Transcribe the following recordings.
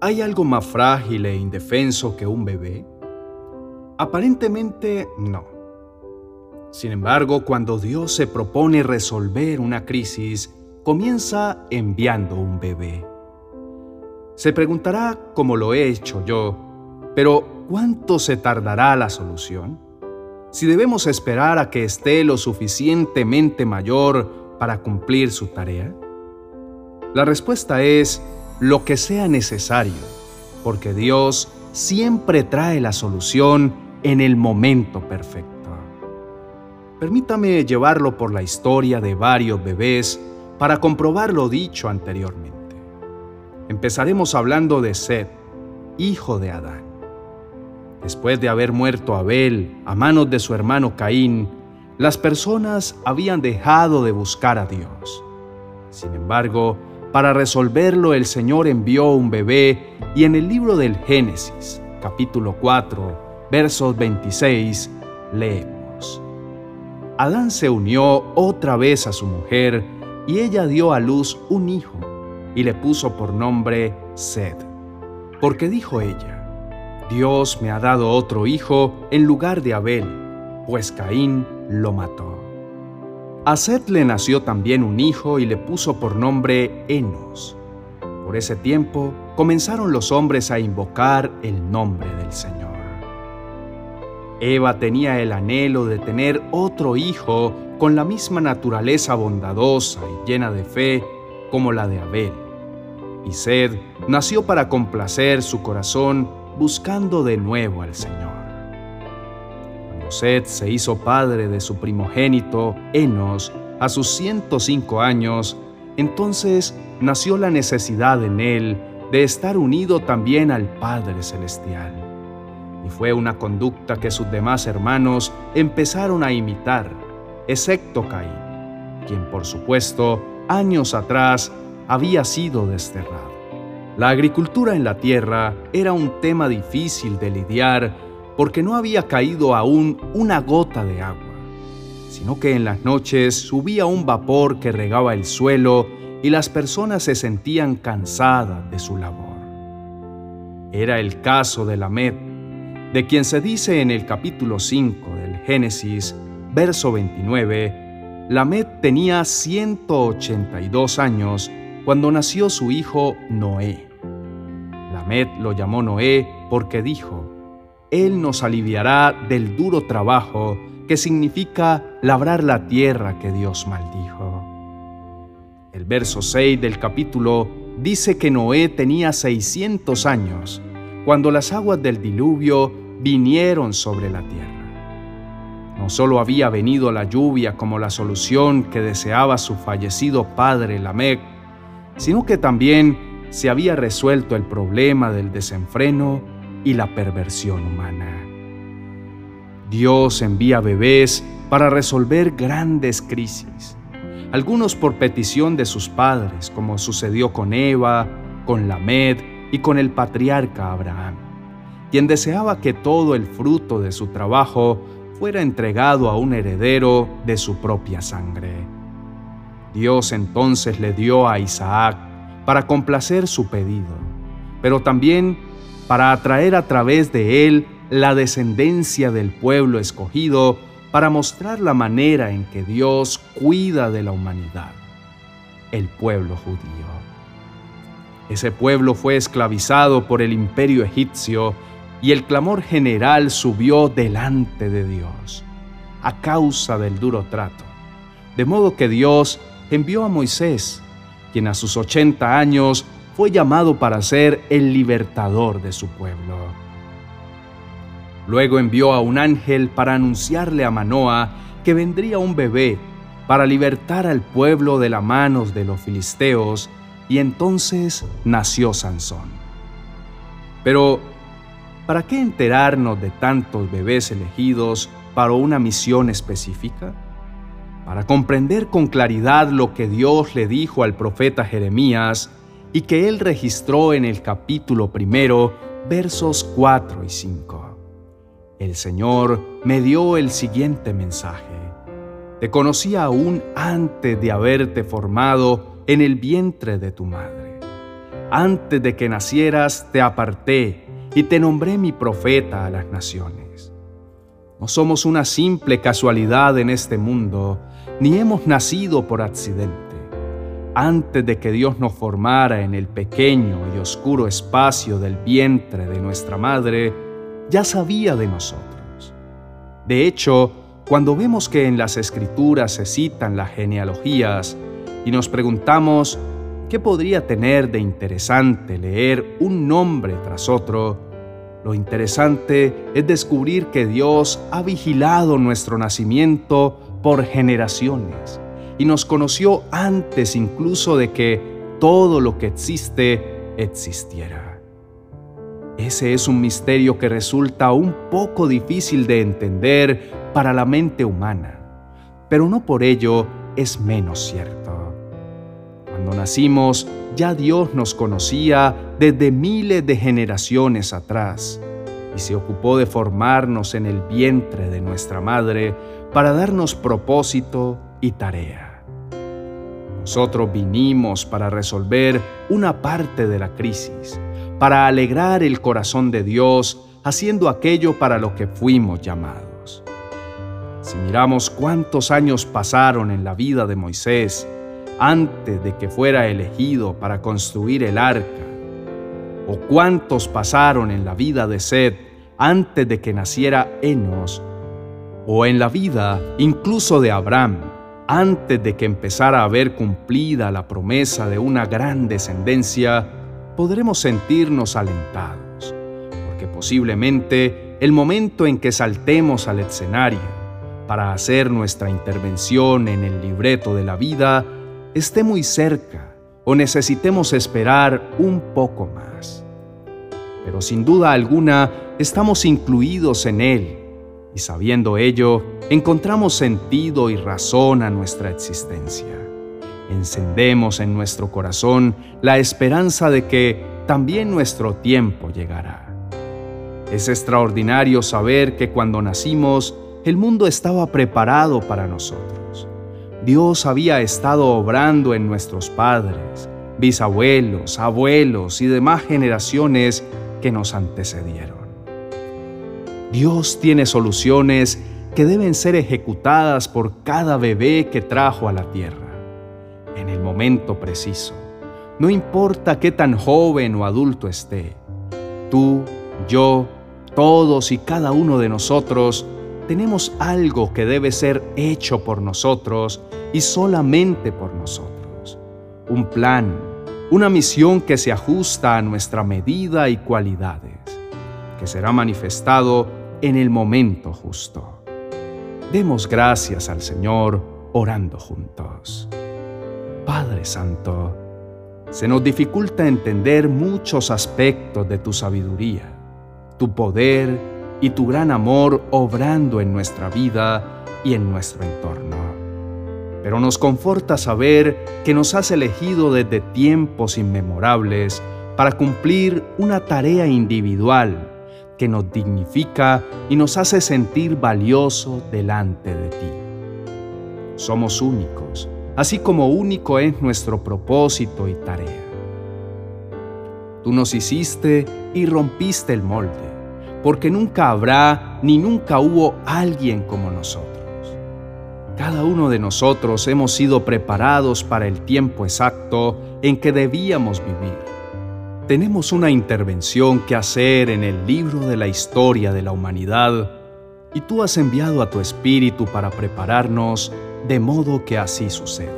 ¿Hay algo más frágil e indefenso que un bebé? Aparentemente no. Sin embargo, cuando Dios se propone resolver una crisis, comienza enviando un bebé. Se preguntará, como lo he hecho yo, pero ¿cuánto se tardará la solución? Si debemos esperar a que esté lo suficientemente mayor para cumplir su tarea. La respuesta es lo que sea necesario, porque Dios siempre trae la solución en el momento perfecto. Permítame llevarlo por la historia de varios bebés para comprobar lo dicho anteriormente. Empezaremos hablando de Seth, hijo de Adán. Después de haber muerto Abel a manos de su hermano Caín, las personas habían dejado de buscar a Dios. Sin embargo, para resolverlo el Señor envió un bebé y en el libro del Génesis, capítulo 4, versos 26, leemos. Adán se unió otra vez a su mujer y ella dio a luz un hijo y le puso por nombre Sed, porque dijo ella, Dios me ha dado otro hijo en lugar de Abel, pues Caín lo mató. A Seth le nació también un hijo y le puso por nombre Enos. Por ese tiempo comenzaron los hombres a invocar el nombre del Señor. Eva tenía el anhelo de tener otro hijo con la misma naturaleza bondadosa y llena de fe como la de Abel. Y Sed nació para complacer su corazón buscando de nuevo al Señor. Seth se hizo padre de su primogénito, Enos, a sus 105 años, entonces nació la necesidad en él de estar unido también al Padre Celestial. Y fue una conducta que sus demás hermanos empezaron a imitar, excepto Caín, quien por supuesto años atrás había sido desterrado. La agricultura en la tierra era un tema difícil de lidiar porque no había caído aún una gota de agua, sino que en las noches subía un vapor que regaba el suelo y las personas se sentían cansadas de su labor. Era el caso de Lamed, de quien se dice en el capítulo 5 del Génesis, verso 29, Lamed tenía 182 años cuando nació su hijo Noé. Lamed lo llamó Noé porque dijo, él nos aliviará del duro trabajo que significa labrar la tierra que Dios maldijo. El verso 6 del capítulo dice que Noé tenía 600 años cuando las aguas del diluvio vinieron sobre la tierra. No solo había venido la lluvia como la solución que deseaba su fallecido padre Lamec, sino que también se había resuelto el problema del desenfreno y la perversión humana. Dios envía bebés para resolver grandes crisis, algunos por petición de sus padres, como sucedió con Eva, con Lamed y con el patriarca Abraham, quien deseaba que todo el fruto de su trabajo fuera entregado a un heredero de su propia sangre. Dios entonces le dio a Isaac para complacer su pedido, pero también para atraer a través de él la descendencia del pueblo escogido, para mostrar la manera en que Dios cuida de la humanidad, el pueblo judío. Ese pueblo fue esclavizado por el imperio egipcio y el clamor general subió delante de Dios a causa del duro trato. De modo que Dios envió a Moisés, quien a sus 80 años fue llamado para ser el libertador de su pueblo. Luego envió a un ángel para anunciarle a Manoa que vendría un bebé para libertar al pueblo de las manos de los filisteos, y entonces nació Sansón. Pero, ¿para qué enterarnos de tantos bebés elegidos para una misión específica? Para comprender con claridad lo que Dios le dijo al profeta Jeremías y que él registró en el capítulo primero, versos 4 y 5. El Señor me dio el siguiente mensaje. Te conocí aún antes de haberte formado en el vientre de tu madre. antes de que nacieras te aparté y te nombré mi profeta a las naciones. No somos una simple casualidad en este mundo, ni hemos nacido por accidente. Antes de que Dios nos formara en el pequeño y oscuro espacio del vientre de nuestra madre, ya sabía de nosotros. De hecho, cuando vemos que en las escrituras se citan las genealogías y nos preguntamos ¿Qué podría tener de interesante leer un nombre tras otro? Lo interesante es descubrir que Dios ha vigilado nuestro nacimiento por generaciones y nos conoció antes incluso de que todo lo que existe existiera. Ese es un misterio que resulta un poco difícil de entender para la mente humana, pero no por ello es menos cierto. Cuando nacimos, ya Dios nos conocía desde miles de generaciones atrás y se ocupó de formarnos en el vientre de nuestra madre para darnos propósito y tarea. Nosotros vinimos para resolver una parte de la crisis, para alegrar el corazón de Dios haciendo aquello para lo que fuimos llamados. Si miramos cuántos años pasaron en la vida de Moisés, antes de que fuera elegido para construir el arca? ¿O cuántos pasaron en la vida de Sed antes de que naciera Enos? ¿O en la vida incluso de Abraham antes de que empezara a ver cumplida la promesa de una gran descendencia? Podremos sentirnos alentados, porque posiblemente el momento en que saltemos al escenario para hacer nuestra intervención en el libreto de la vida esté muy cerca o necesitemos esperar un poco más. Pero sin duda alguna estamos incluidos en Él y sabiendo ello, encontramos sentido y razón a nuestra existencia. Encendemos en nuestro corazón la esperanza de que también nuestro tiempo llegará. Es extraordinario saber que cuando nacimos, el mundo estaba preparado para nosotros Dios había estado obrando en nuestros padres, bisabuelos, abuelos y demás generaciones que nos antecedieron. Dios tiene soluciones que deben ser ejecutadas por cada bebé que trajo a la tierra, en el momento preciso. No importa qué tan joven o adulto esté, tú, yo, todos y cada uno de nosotros tenemos algo que debe ser hecho por nosotros y solamente por nosotros. Un plan, una misión que se ajusta a nuestra medida y cualidades, que será manifestado en el momento justo. Demos gracias al Señor orando juntos. Padre Santo, se nos dificulta entender muchos aspectos de tu sabiduría, tu poder y tu gran amor obrando en nuestra vida y en nuestro entorno. Pero nos conforta saber que nos has elegido desde tiempos inmemorables para cumplir una tarea individual que nos dignifica y nos hace sentir valioso delante de ti. Somos únicos, así como único es nuestro propósito y tarea. Tú nos hiciste y rompiste el molde porque nunca habrá ni nunca hubo alguien como nosotros. Cada uno de nosotros hemos sido preparados para el tiempo exacto en que debíamos vivir. Tenemos una intervención que hacer en el libro de la historia de la humanidad y tú has enviado a tu espíritu para prepararnos de modo que así suceda.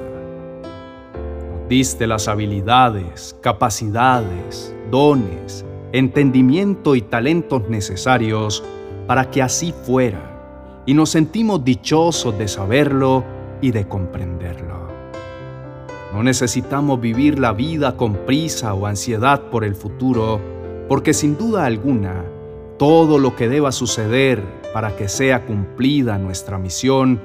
Nos diste las habilidades, capacidades, dones, entendimiento y talentos necesarios para que así fuera, y nos sentimos dichosos de saberlo y de comprenderlo. No necesitamos vivir la vida con prisa o ansiedad por el futuro, porque sin duda alguna, todo lo que deba suceder para que sea cumplida nuestra misión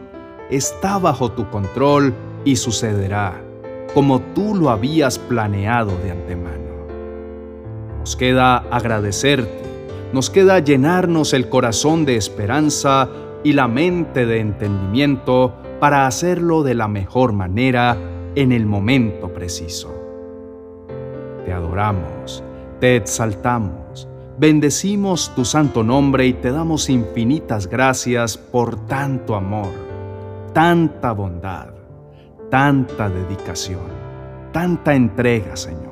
está bajo tu control y sucederá como tú lo habías planeado de antemano. Nos queda agradecerte, nos queda llenarnos el corazón de esperanza y la mente de entendimiento para hacerlo de la mejor manera en el momento preciso. te adoramos, te exaltamos, bendecimos tu santo nombre y te damos infinitas gracias por tanto amor, tanta bondad, tanta dedicación, tanta entrega, Señor.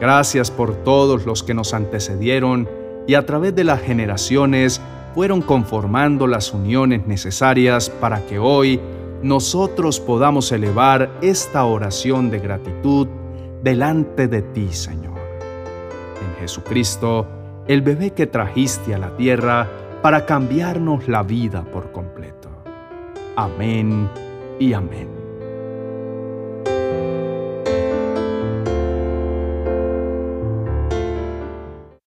Gracias por todos los que nos antecedieron y a través de las generaciones fueron conformando las uniones necesarias para que hoy nosotros podamos elevar esta oración de gratitud delante de ti, Señor. En Jesucristo, el bebé que trajiste a la tierra para cambiarnos la vida por completo. Amén y amén.